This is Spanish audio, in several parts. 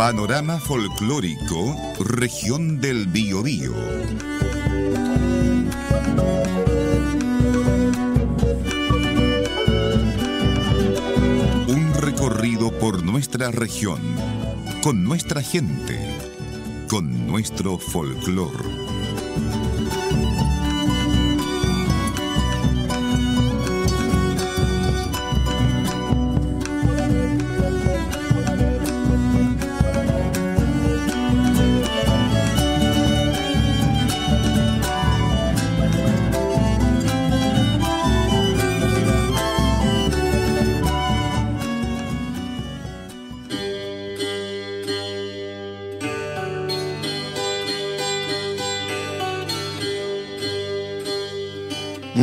Panorama folclórico, región del Biobío. Un recorrido por nuestra región, con nuestra gente, con nuestro folclor.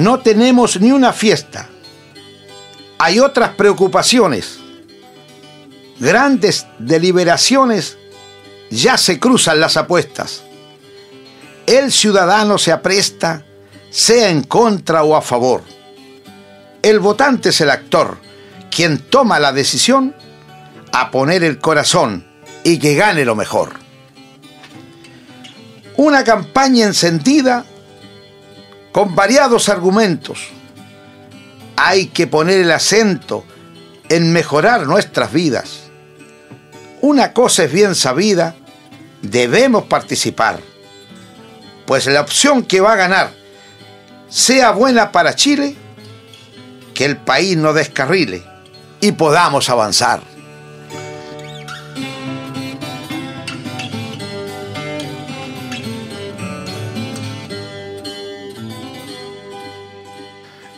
No tenemos ni una fiesta. Hay otras preocupaciones. Grandes deliberaciones ya se cruzan las apuestas. El ciudadano se apresta, sea en contra o a favor. El votante es el actor, quien toma la decisión a poner el corazón y que gane lo mejor. Una campaña encendida con variados argumentos. Hay que poner el acento en mejorar nuestras vidas. Una cosa es bien sabida, debemos participar, pues la opción que va a ganar sea buena para Chile, que el país no descarrile y podamos avanzar.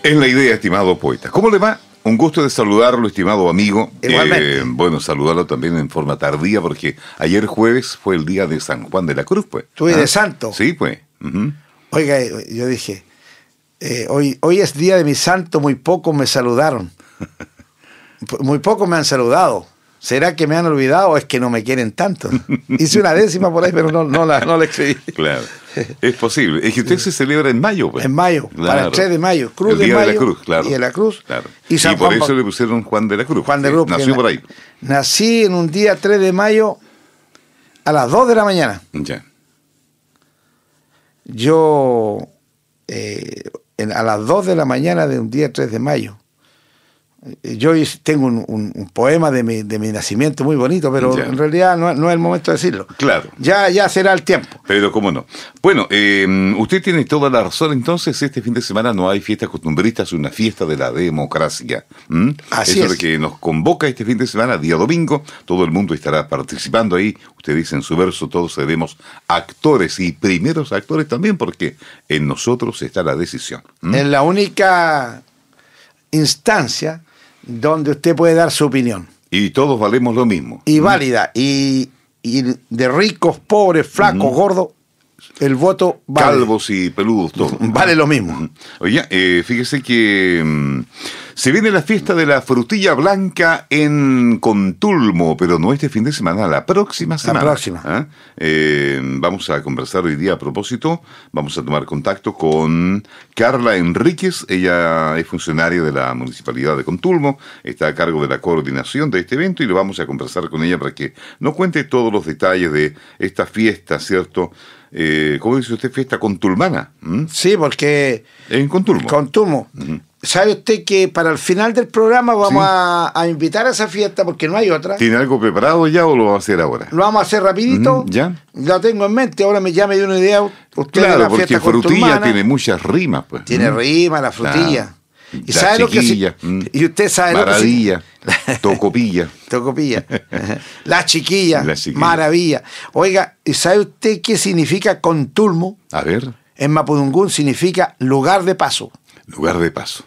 Es la idea, estimado poeta. ¿Cómo le va? Un gusto de saludarlo, estimado amigo. Igualmente. Eh, bueno, saludarlo también en forma tardía, porque ayer jueves fue el día de San Juan de la Cruz, pues. Tuve ¿Ah? de santo. Sí, pues. Oiga, yo dije, eh, hoy, hoy es día de mi santo, muy pocos me saludaron. Muy pocos me han saludado. ¿Será que me han olvidado o es que no me quieren tanto? Hice una décima por ahí, pero no, no, la, no la escribí. Claro. Es posible. Es que usted se celebra en mayo, pues. En mayo, para Claro. el 3 de mayo. Cruz el de día mayo de la Cruz, claro. y de la Cruz. Claro. Y San por Juan eso le pusieron Juan de la Cruz. Juan de que Cruz. Nació na- por ahí. Nací en un día 3 de mayo a las 2 de la mañana. Ya. Yo, eh, en- a las 2 de la mañana de un día 3 de mayo, yo hice- tengo un, un- un poema de mi, de mi nacimiento muy bonito, pero Ya. en realidad no, no es el momento de decirlo. Claro. Ya, ya será el tiempo. Pero cómo no. Bueno, eh, usted tiene toda la razón. Entonces, este fin de semana no hay fiestas costumbristas, una fiesta de la democracia. ¿Mm? Así Eso es. de que nos convoca este fin de semana, día domingo. Todo el mundo estará participando ahí. Usted dice en su verso, todos seremos actores y primeros actores también, porque en nosotros está la decisión. ¿Mm? Es la única instancia donde usted puede dar su opinión. Y todos valemos lo mismo. Y válida. Y, y de ricos, pobres, flacos, gordos, el voto vale, Calvos y peludos, todos. vale lo mismo. Oye, eh, fíjese que mm, se viene la fiesta de la frutilla blanca en Contulmo, pero no este fin de semana, la próxima semana. próxima. ¿Ah? Eh, vamos a conversar hoy día a propósito, vamos a tomar contacto con Carla Enríquez, ella es funcionaria de la Municipalidad de Contulmo, está a cargo de la coordinación de este evento y lo vamos a conversar con ella para que nos cuente todos los detalles de esta fiesta, ¿cierto? Eh, ¿Cómo dice usted? Fiesta contulmana. Sí, porque En Contulmo. con Turmo. ¿Sabe usted que para el final del programa vamos Sí. a, a invitar a esa fiesta porque no hay otra? ¿Tiene algo preparado ya o lo va a hacer ahora? Lo vamos a hacer rapidito. Ya. Lo tengo en mente. Ahora me, ya me dio una idea. Usted Claro, la porque frutilla tiene muchas rimas, pues. Tiene ¿m? rima la frutilla. ¿Y La sabe lo que mm. Y usted sabe lo que Maravilla, tocopilla. Tocopilla. La chiquilla. La chiquilla. Maravilla. Oiga, ¿y sabe usted qué significa contulmo? A ver, En Mapudungún significa lugar de paso. Lugar de paso.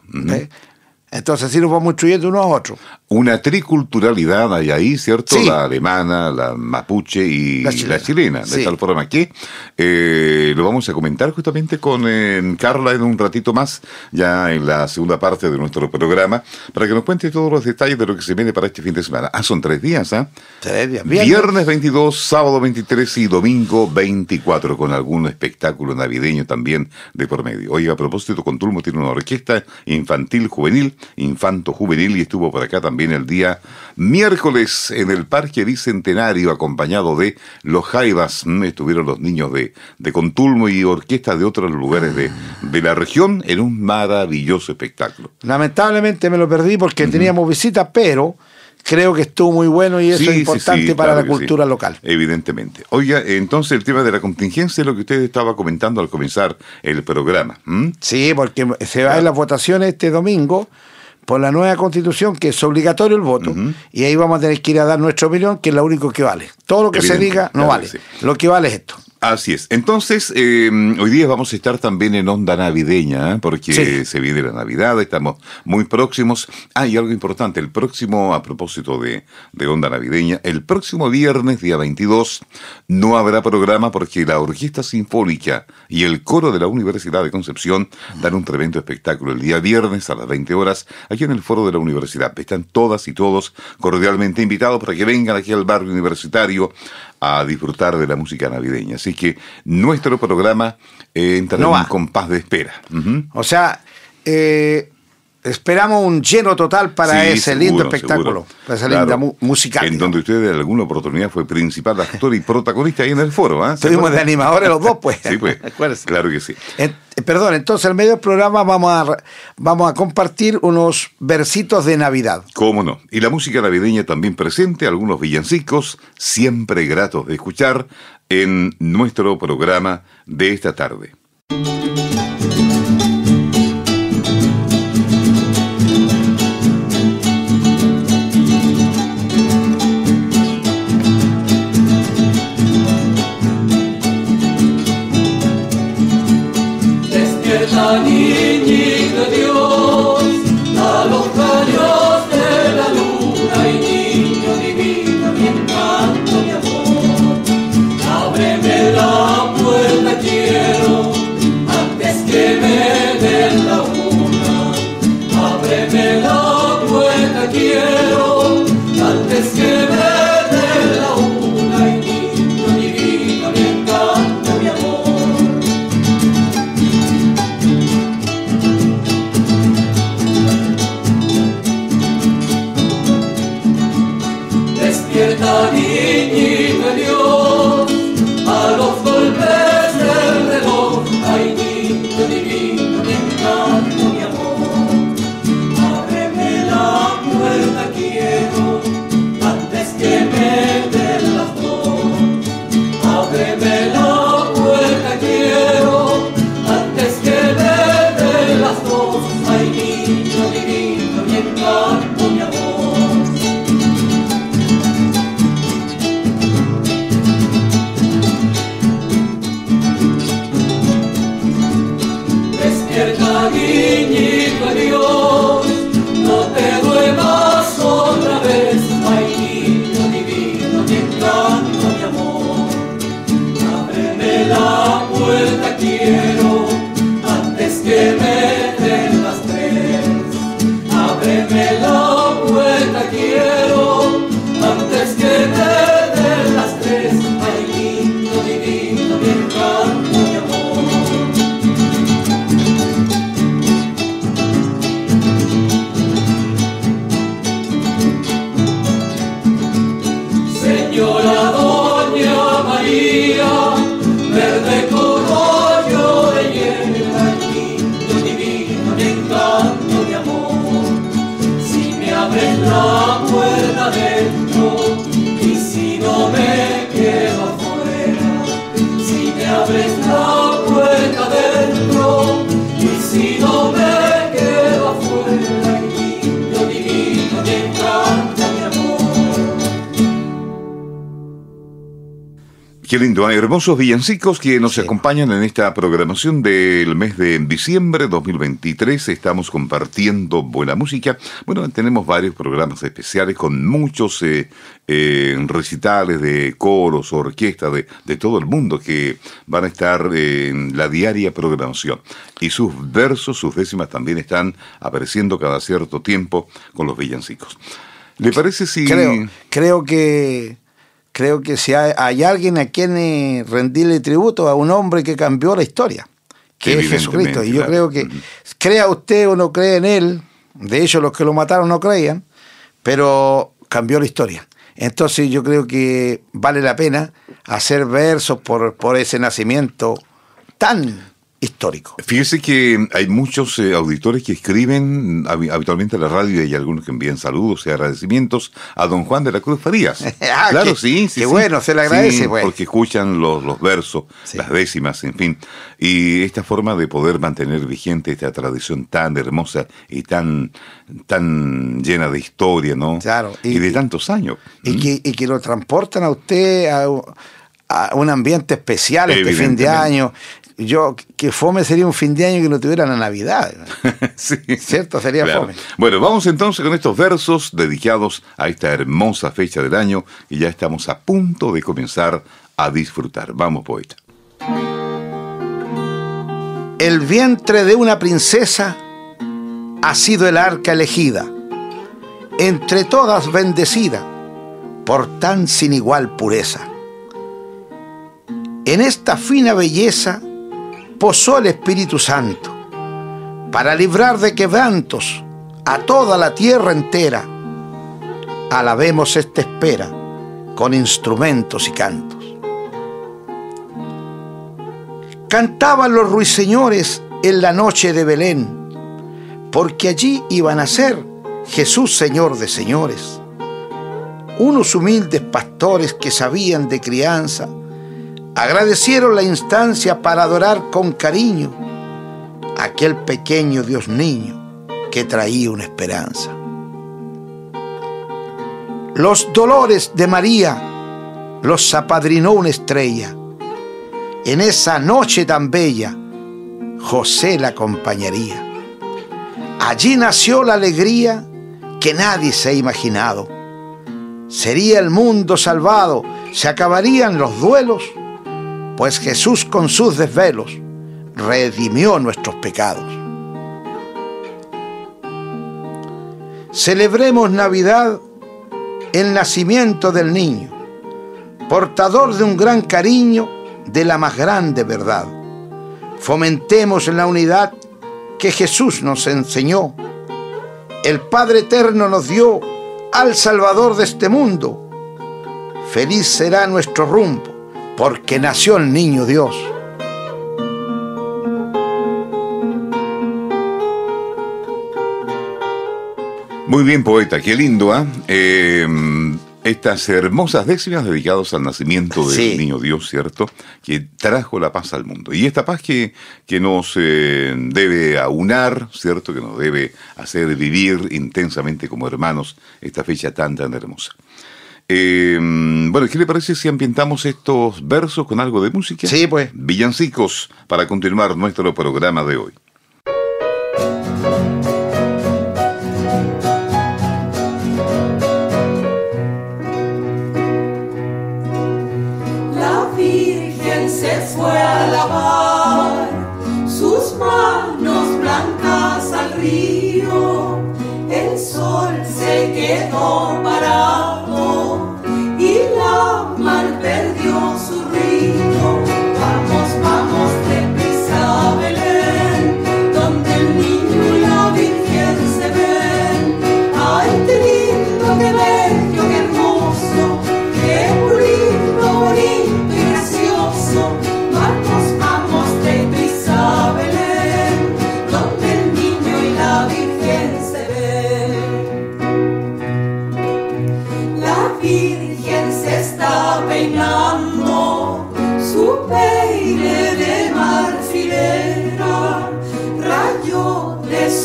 Entonces así nos vamos instruyendo unos a otros. Una triculturalidad hay ahí, ¿cierto? Sí. La alemana, la mapuche y La la chilena. de tal forma que eh, lo vamos a comentar justamente con eh, Carla en un ratito más, ya en la segunda parte de nuestro programa, para que nos cuente todos los detalles de lo que se viene para este fin de semana. Ah, son tres días, ¿ah? Tres días. Viernes. Viernes 22, sábado 23 y domingo 24, con algún espectáculo navideño también de por medio. Oiga, a propósito, Contulmo tiene una orquesta infantil juvenil infanto juvenil y estuvo por acá también el día miércoles en el Parque Bicentenario acompañado de los Jaivas. Mm, estuvieron los niños de, de Contulmo y orquestas de otros lugares de, de la región en un maravilloso espectáculo. Lamentablemente me lo perdí porque teníamos visita, pero creo que estuvo muy bueno y eso es importante para la cultura local. Evidentemente. Oiga, entonces el tema de la contingencia es lo que usted estaba comentando al comenzar el programa. Sí, porque se va a las votaciones este domingo por la nueva constitución, que es obligatorio el voto, y ahí vamos a tener que ir a dar nuestra opinión, que es lo único que vale. Todo lo que se diga no vale. Lo que vale es esto. Así es. Entonces, em, hoy día vamos a estar también en onda navideña, ¿eh? porque se viene la Navidad, estamos muy próximos. Ah, y algo importante, el próximo, a propósito de, de onda navideña, el próximo viernes, día 22, no habrá programa porque la Orquesta Sinfónica y el Coro de la Universidad de Concepción dan un tremendo espectáculo el día viernes a las 20 horas, aquí en el foro de la universidad. Están todas y todos cordialmente invitados para que vengan aquí al barrio universitario a disfrutar de la música navideña. Así que nuestro programa eh, entra en un compás de espera. O sea, eh, Esperamos un lleno total para ese lindo espectáculo, para esa linda música. En donde usted en alguna oportunidad fue principal actor y protagonista ahí en el foro. ¿eh? Estuvimos de animadores los dos, pues. sí, pues. claro que sí. Eh, perdón, entonces en medio del programa vamos a, vamos a compartir unos versitos de Navidad. Cómo no. Y la música navideña también presente, algunos villancicos, siempre gratos de escuchar en nuestro programa de esta tarde. богини поет. Abre la puerta de Qué lindo, hay hermosos villancicos que nos acompañan en esta programación del mes de diciembre 2023. Estamos compartiendo buena música. Bueno, tenemos varios programas especiales con muchos eh, eh, recitales de coros, orquestas de, de, todo el mundo que van a estar en la diaria programación. Y sus versos, sus décimas también están apareciendo cada cierto tiempo con los villancicos. ¿Le parece si...? Creo, creo que creo que si hay, alguien a quien eh, rendirle tributo a un hombre que cambió la historia, que es Jesucristo. Y yo creo que, crea usted o no cree en él, De hecho, los que lo mataron no creían, pero cambió la historia. Entonces yo creo que vale la pena hacer versos por, por ese nacimiento tan histórico. Fíjese que hay muchos eh, auditores que escriben habitualmente a la radio y hay algunos que envían saludos y agradecimientos a don Juan de la Cruz Farías. ah, claro, sí, sí. Qué bueno, se le agradece. Porque escuchan los, los versos, las décimas, en fin. Y esta forma de poder mantener vigente esta tradición tan hermosa y tan, tan llena de historia, ¿no? Claro. Y, de tantos años. Y, que, y que lo transportan a usted a a un ambiente especial este fin de año yo, que fome sería un fin de año que no tuviera la Navidad. sí. ¿Cierto? Sería fome. Bueno, vamos entonces con estos versos dedicados a esta hermosa fecha del año y ya estamos a punto de comenzar a disfrutar. Vamos, poeta. El vientre de una princesa ha sido el arca elegida, entre todas bendecida, por tan sin igual pureza. En esta fina belleza, posó el Espíritu Santo para librar de quebrantos a toda la tierra entera. Alabemos esta espera con instrumentos y cantos. Cantaban los ruiseñores en la noche de Belén, porque allí iban a ser Jesús Señor de señores. Unos humildes pastores que sabían de crianza, agradecieron la instancia para adorar con cariño aquel pequeño Dios niño que traía una esperanza. Los dolores de María los apadrinó una estrella. En esa noche tan bella, José la acompañaría. Allí nació la alegría que nadie se ha imaginado. Sería el mundo salvado, se acabarían los duelos pues Jesús con sus desvelos redimió nuestros pecados. Celebremos Navidad, el nacimiento del niño, portador de un gran cariño de la más grande verdad. Fomentemos la unidad que Jesús nos enseñó. El Padre Eterno nos dio al Salvador de este mundo. Feliz será nuestro rumbo porque nació el niño Dios. Muy bien, poeta, qué lindo. ¿eh? estas hermosas décimas dedicadas al nacimiento del niño Dios, ¿cierto? Que trajo la paz al mundo. Y esta paz que, que nos eh, debe aunar, ¿cierto? Que nos debe hacer vivir intensamente como hermanos esta fecha tan, tan hermosa. Eh, bueno, ¿qué le parece si ambientamos estos versos con algo de música? Sí, pues. Villancicos para continuar nuestro programa de hoy.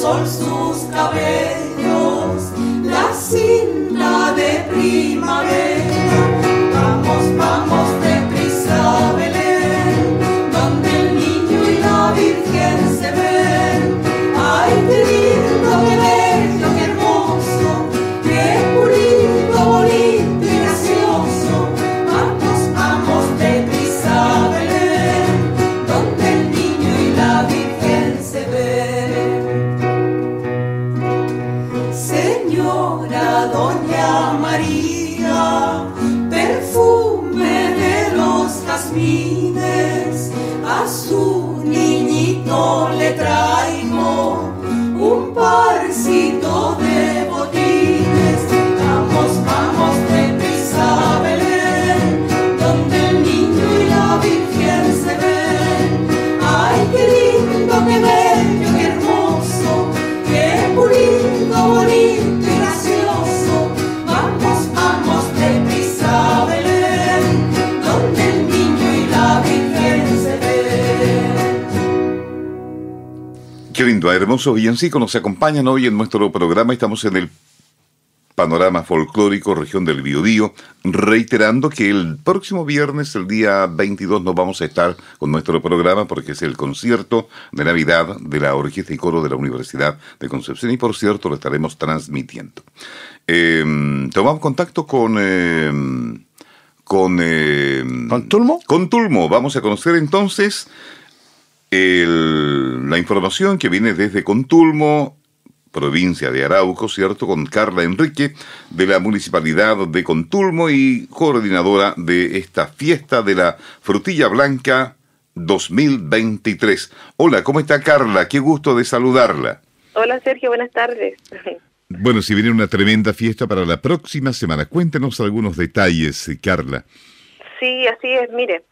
Sol sus cabellos, lindo, hermosos villancicos nos acompañan hoy en nuestro programa. Estamos en el panorama folclórico región del Biobío, reiterando que el próximo viernes, el día 22, no vamos a estar con nuestro programa porque es el concierto de Navidad de la Orquesta y Coro de la Universidad de Concepción y por cierto lo estaremos transmitiendo. Eh, tomamos contacto con... eh, con, eh, ¿Con Tulmo? Con Tulmo. Vamos a conocer entonces el- la información que viene desde Contulmo, provincia de Arauco, ¿cierto? Con Carla Enrique, de la Municipalidad de Contulmo y coordinadora de esta fiesta de la Frutilla Blanca 2023. Hola, ¿cómo está Carla? Qué gusto de saludarla. Hola Sergio, buenas tardes. Bueno, si viene una tremenda fiesta para la próxima semana, cuéntenos algunos detalles, Carla. Sí, así es, mire.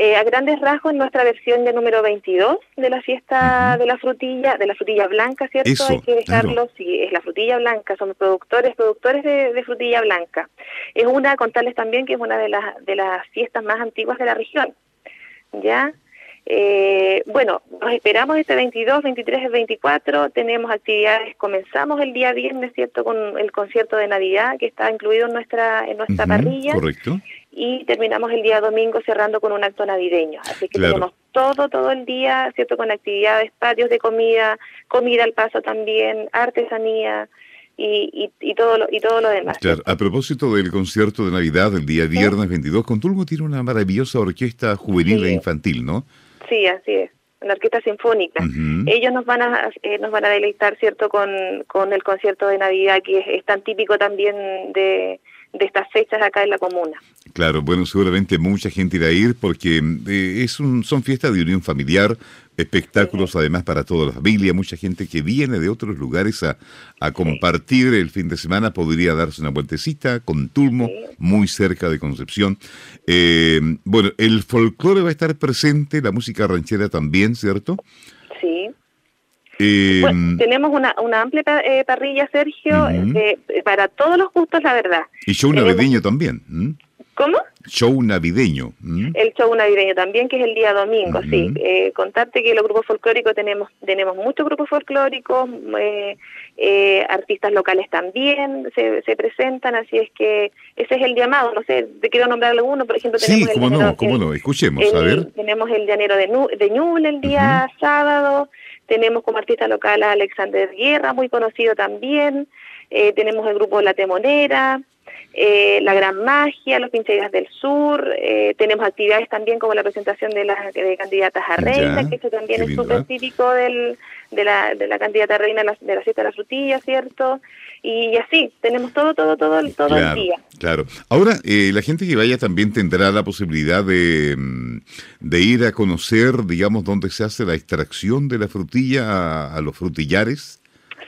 Eh, a grandes rasgos, nuestra versión de número 22 de la fiesta de la frutilla, de la frutilla blanca, ¿cierto? Eso, Hay que dejarlo, claro. sí, es la frutilla blanca, somos productores, productores de, de frutilla blanca. Es una, contarles también que es una de las, de las fiestas más antiguas de la región, ¿ya? Eh, bueno, nos esperamos este 22, 23 y 24, tenemos actividades, comenzamos el día viernes, ¿cierto? Con el concierto de Navidad que está incluido en nuestra, en nuestra parrilla Correcto. Y terminamos el día domingo cerrando con un acto navideño. Así que Claro. tenemos todo, todo el día, ¿cierto? Con actividades, patios de comida, comida al paso también, artesanía y, y, y todo, lo, y todo lo demás. Claro, a propósito del concierto de Navidad del día viernes 22, Contulmo tiene una maravillosa orquesta juvenil Sí. e infantil, ¿no? Sí, así es. La orquesta sinfónica. Ujú. Ellos nos van a eh, nos van a deleitar, cierto, con, con el concierto de Navidad que es, es tan típico también de, de estas fechas acá en la comuna. Claro, bueno, seguramente mucha gente irá a ir porque eh, es un, son fiestas de unión familiar, espectáculos además para toda la familia, mucha gente que viene de otros lugares a, a compartir el fin de semana podría darse una vueltecita con Tulmo, Sí. muy cerca de Concepción. Eh, bueno, el folclore va a estar presente, la música ranchera también, ¿cierto? Sí. Eh, tenemos una, una amplia eh, parrilla, Sergio, Ujú. eh, para todos los gustos, la verdad. y show tenemos- navideño también. ¿Cómo? Show navideño. El show navideño también, que es el día domingo, Ujú. sí. Eh, contarte que los grupos folclóricos tenemos tenemos muchos grupos folclóricos, eh, eh, artistas locales también se, se presentan, así es que ese es el llamado. No sé, te quiero nombrar alguno, por ejemplo, Sí, tenemos el cómo no, llanero- cómo el- no. Escuchemos, a el- ver. Tenemos el llanero de, Nu- de Ñuble el día sábado, tenemos como artista local a Alexander Guerra, muy conocido también, eh, tenemos el grupo La Temonera, eh, La Gran Magia, Los Pincheras del Sur, eh, tenemos actividades también como la presentación de las de candidatas a reina, Ya, que eso también es súper típico del, de, la, de la candidata a reina de la, fiesta de la frutilla, ¿cierto? Y, así, tenemos todo, todo, todo, el- todo claro, el día. Claro. Ahora, eh, la gente que vaya también tendrá la posibilidad de, mm, de ir a conocer, digamos, dónde se hace la extracción de la frutilla a, a los frutillares.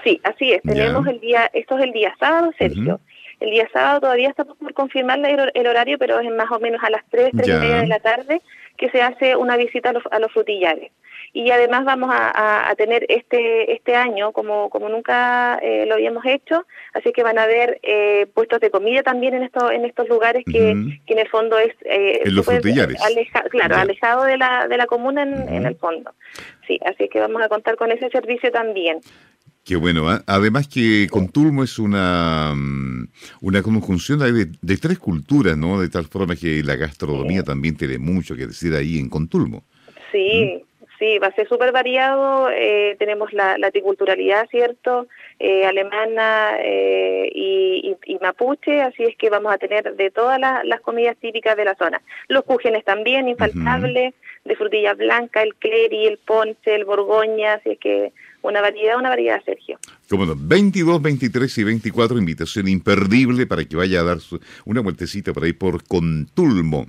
Sí, así es. Ya. Tenemos el día, esto es el día sábado, Sergio. El día sábado todavía estamos por confirmar el, el horario, pero es más o menos a las 3, 3 Ya. y media de la tarde que se hace una visita a los, a los frutillares. Y además vamos a, a- a tener este este año, como, como nunca eh, lo habíamos hecho, así que van a haber eh, puestos de comida también en estos en estos lugares que, en el fondo es... eh, En los frutillares. aleja- claro, Ya. alejado de la, de la comuna en, en el fondo. Sí, así que vamos a contar con ese servicio también. Qué bueno. ¿ah? Además que Contulmo es una, mm, una conjunción de, de tres culturas, ¿no? De tal forma que la gastronomía también tiene mucho que decir ahí en Contulmo. Sí, sí, va a ser súper variado. eh, tenemos la, la triculturalidad, ¿cierto? Eh, alemana eh, y, y- y mapuche, así es que vamos a tener de todas la- las comidas típicas de la zona. Los cúgenes también, infaltables, de frutilla blanca, el cleri, el ponche, el borgoña, así es que una variedad, una variedad, Sergio. Como no, 22, 23 y 24, invitación imperdible para que vaya a dar su- una vueltecita por ahí por Contulmo.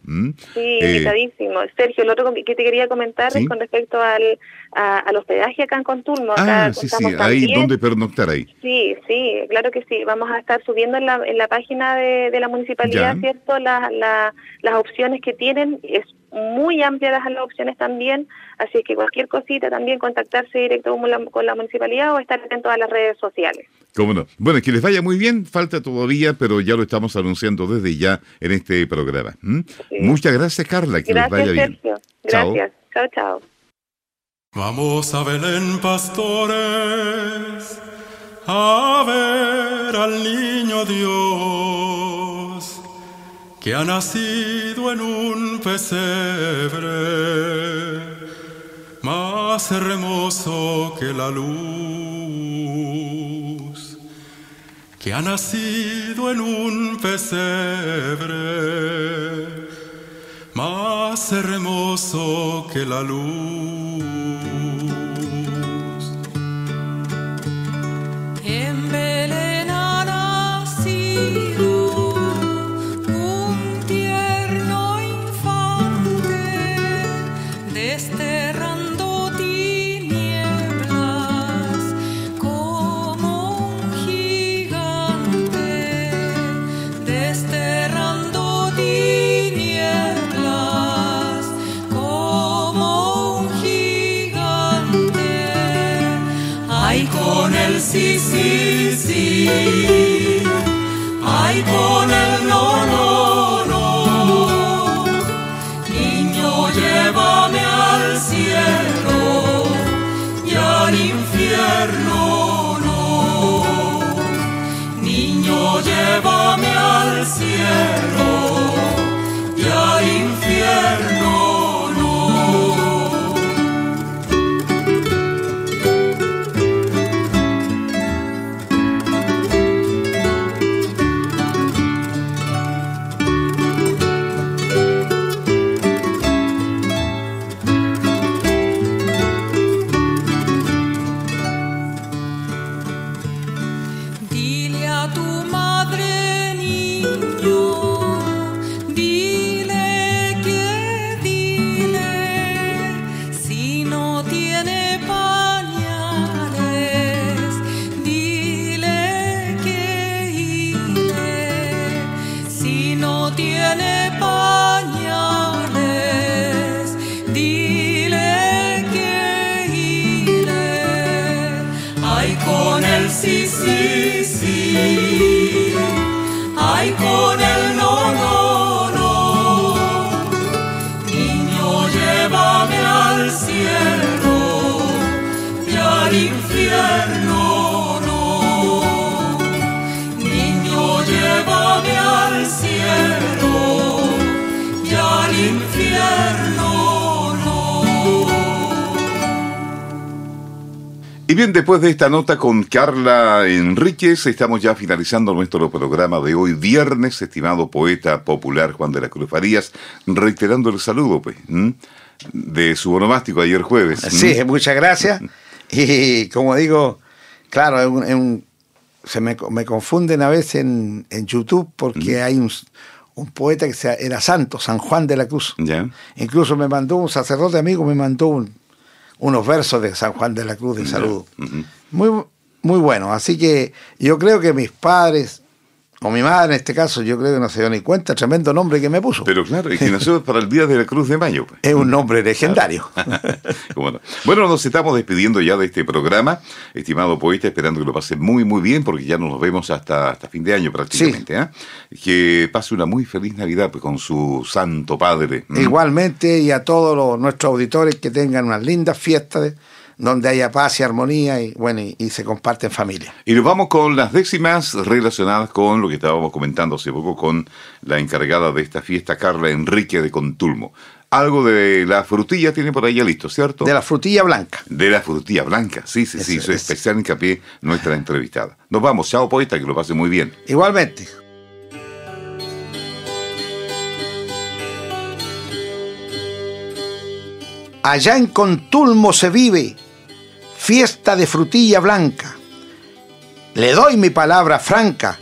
Sí, Eh, invitadísimo. Sergio, lo otro que te quería comentar ¿Sí? es con respecto al, a- al hospedaje acá en Contulmo. Acá ah, sí, sí, ahí también- donde pernoctar ahí. Sí, sí, claro que sí. Vamos a estar subiendo en la, en la página de, de la municipalidad, Ya. ¿cierto? La, la- las opciones que tienen. Es muy amplia las, las opciones también. Así que cualquier cosita también contactarse directo con la, con la municipalidad o estar atento a las redes sociales. Cómo no. Bueno, que les vaya muy bien, falta todavía, pero ya lo estamos anunciando desde ya en este programa. Muchas gracias, Carla, que les vaya bien. Sergio. Chao. Gracias. Chao, chao. Vamos a Belén, pastores, a ver al niño Dios que ha nacido en un pesebre más hermoso que la luz, que ha nacido en un pesebre más hermoso que la luz. Ay, con el no. Niño, llévame al cielo y al infierno, no. Niño, llévame al cielo tiene pañales, bien, después de esta nota con Carla Enríquez, estamos ya finalizando nuestro programa de hoy, viernes, estimado poeta popular Juan de la Cruz Farías, reiterando el saludo, pues, de su onomástico ayer jueves. Sí, muchas gracias. Y como digo, claro, se me, me confunden a veces en, en YouTube porque hay un, un poeta que era santo, San Juan de la Cruz. Ya. Incluso me mandó un sacerdote amigo, me mandó un- unos versos de San Juan de la Cruz de. Ujú. Muy, muy bueno. Así que yo creo que mis padres, o mi madre en este caso, yo creo que no se dio ni cuenta, tremendo nombre que me puso. Pero claro, y que nació para el Día de la Cruz de Mayo. pues. es un nombre legendario. Bueno, nos estamos despidiendo ya de este programa, estimado poeta, esperando que lo pase muy, muy bien, porque ya nos vemos hasta, hasta fin de año prácticamente. ¿ah? Que pase una muy feliz Navidad pues, con su Santo Padre. ¿m? Igualmente, y a todos los- nuestros auditores que tengan unas lindas fiestas de- donde haya paz y armonía y bueno y, y se comparte en familia. Y nos vamos con las décimas relacionadas con lo que estábamos comentando hace poco con la encargada de esta fiesta, Carla Enrique de Contulmo. Algo de la frutilla tiene por ahí ya listo, ¿cierto? De la frutilla blanca. De la frutilla blanca, sí, sí, sí, es. especial hincapié nuestra entrevistada. Nos vamos, chao poeta, que lo pase muy bien. Igualmente. Allá en Contulmo se vive fiesta de frutilla blanca. Le doy mi palabra franca,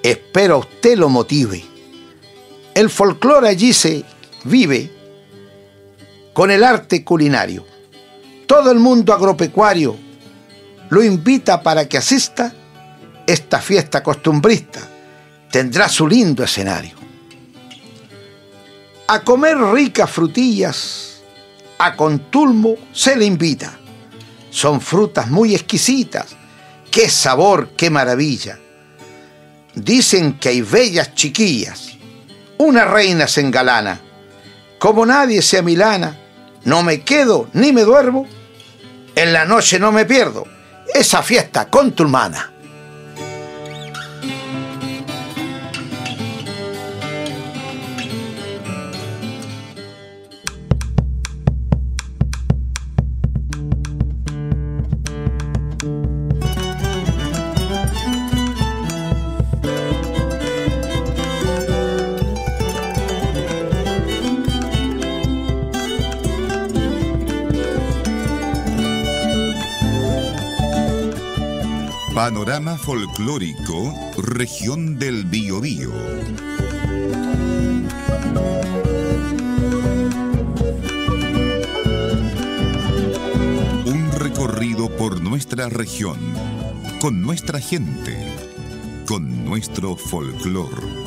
espero usted lo motive. El folclore allí se vive con el arte culinario. Todo el mundo agropecuario lo invita para que asista esta fiesta costumbrista tendrá su lindo escenario. A comer ricas frutillas, a Contulmo se le invita. Son frutas muy exquisitas qué sabor, qué maravilla. Dicen que hay bellas chiquillas. Una reina se engalana. Como nadie sea milana, no me quedo ni me duermo. En la noche no me pierdo esa fiesta con tu hermana. Panorama folclórico, región del Biobío. Un recorrido por nuestra región, con nuestra gente, con nuestro folclor.